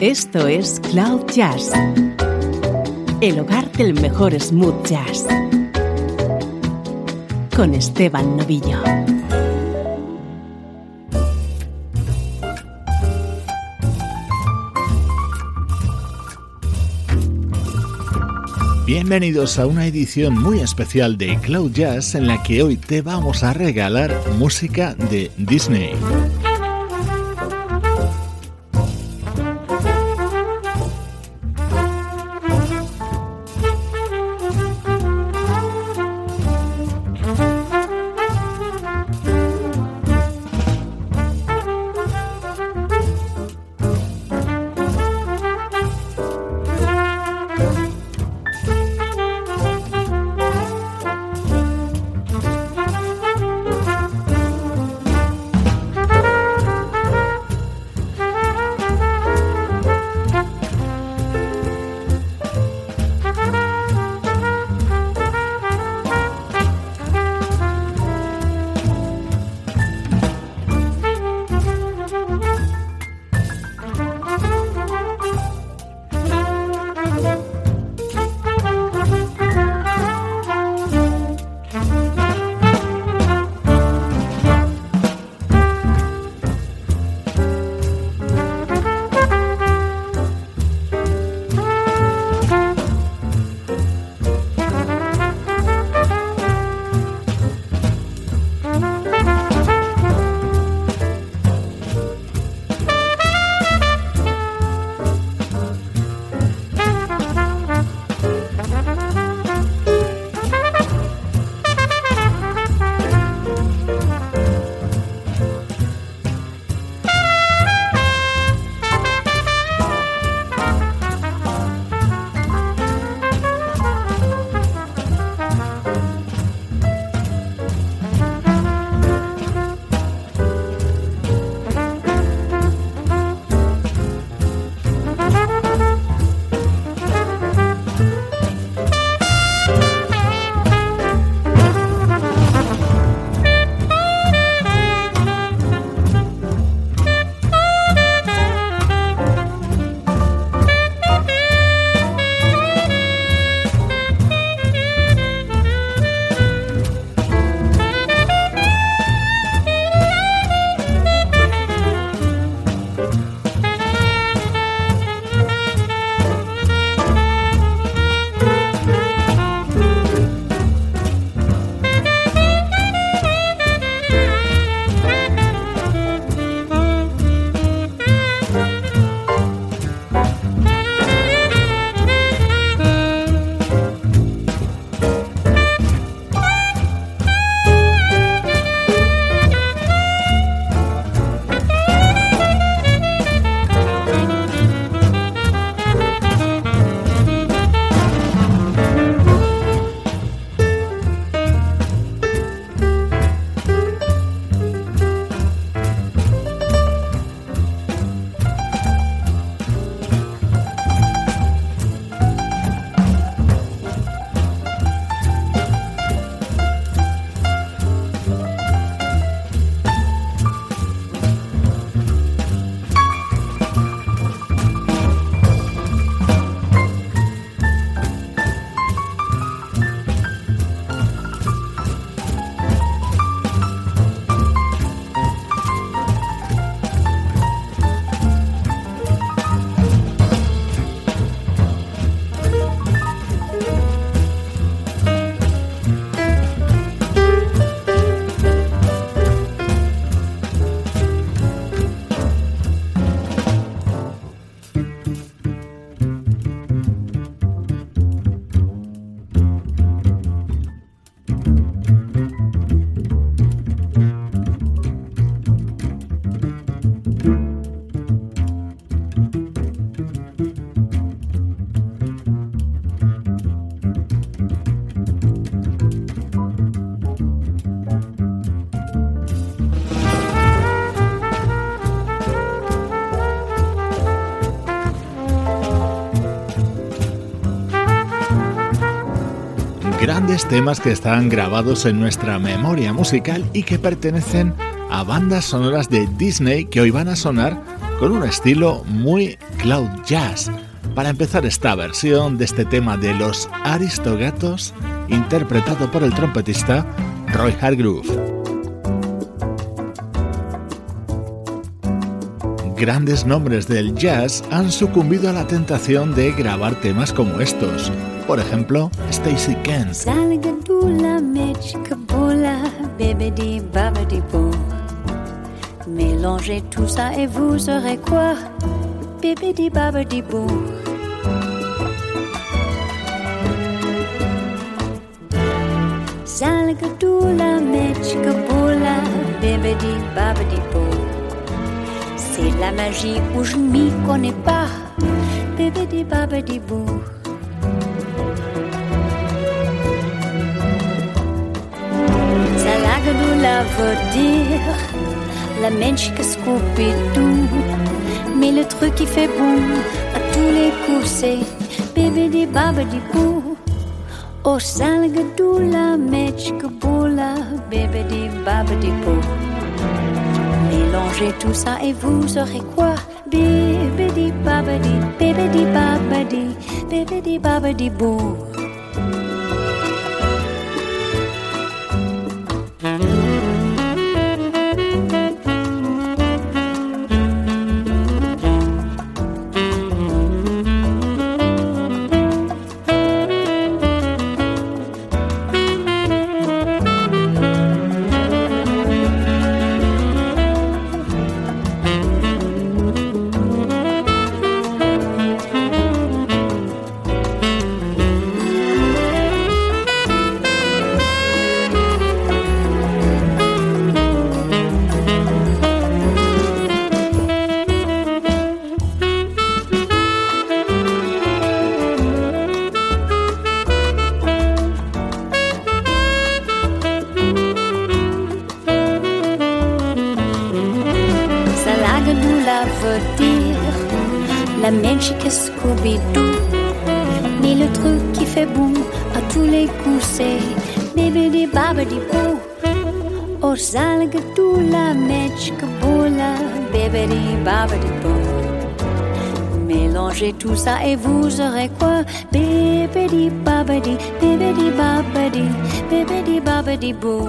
Esto es Cloud Jazz, el hogar del mejor smooth jazz, con Esteban Novillo. Bienvenidos a una edición muy especial de Cloud Jazz en la que hoy te vamos a regalar música de Disney. Grandes temas que están grabados en nuestra memoria musical y que pertenecen a bandas sonoras de Disney que hoy van a sonar con un estilo muy cloud jazz. Para empezar esta versión de este tema de los Aristogatos, interpretado por el trompetista Roy Hargrove. Grandes nombres del jazz han sucumbido a la tentación de grabar temas como estos. Por ejemplo, Stacy Kent. Mélangez tout ça et vous aurez quoi? Bibidi babidi boo. Zalgadula mechkabula bibidi babidi boo. C'est la magie où je m'y connais pas Bibidi babidi boo. Dire la mèche que Scooby-Doo. Mais le truc qui fait bon à tous les coups, c'est bébé babadi boo. Oh, salgadou la mèche que boula, bébé babadi boo. Mélangez tout ça et vous aurez quoi? Bébé babadi, bébé babadi, bébé babadi chic et Scooby-Doo. Mais le truc qui fait boum à tous les coups, c'est Bébé babidi bou. Or zalga la mechka boula, bébé babidi bou. Mélangez tout ça et vous aurez quoi? Bébé babidi, bébé babidi, bébé babidi bou.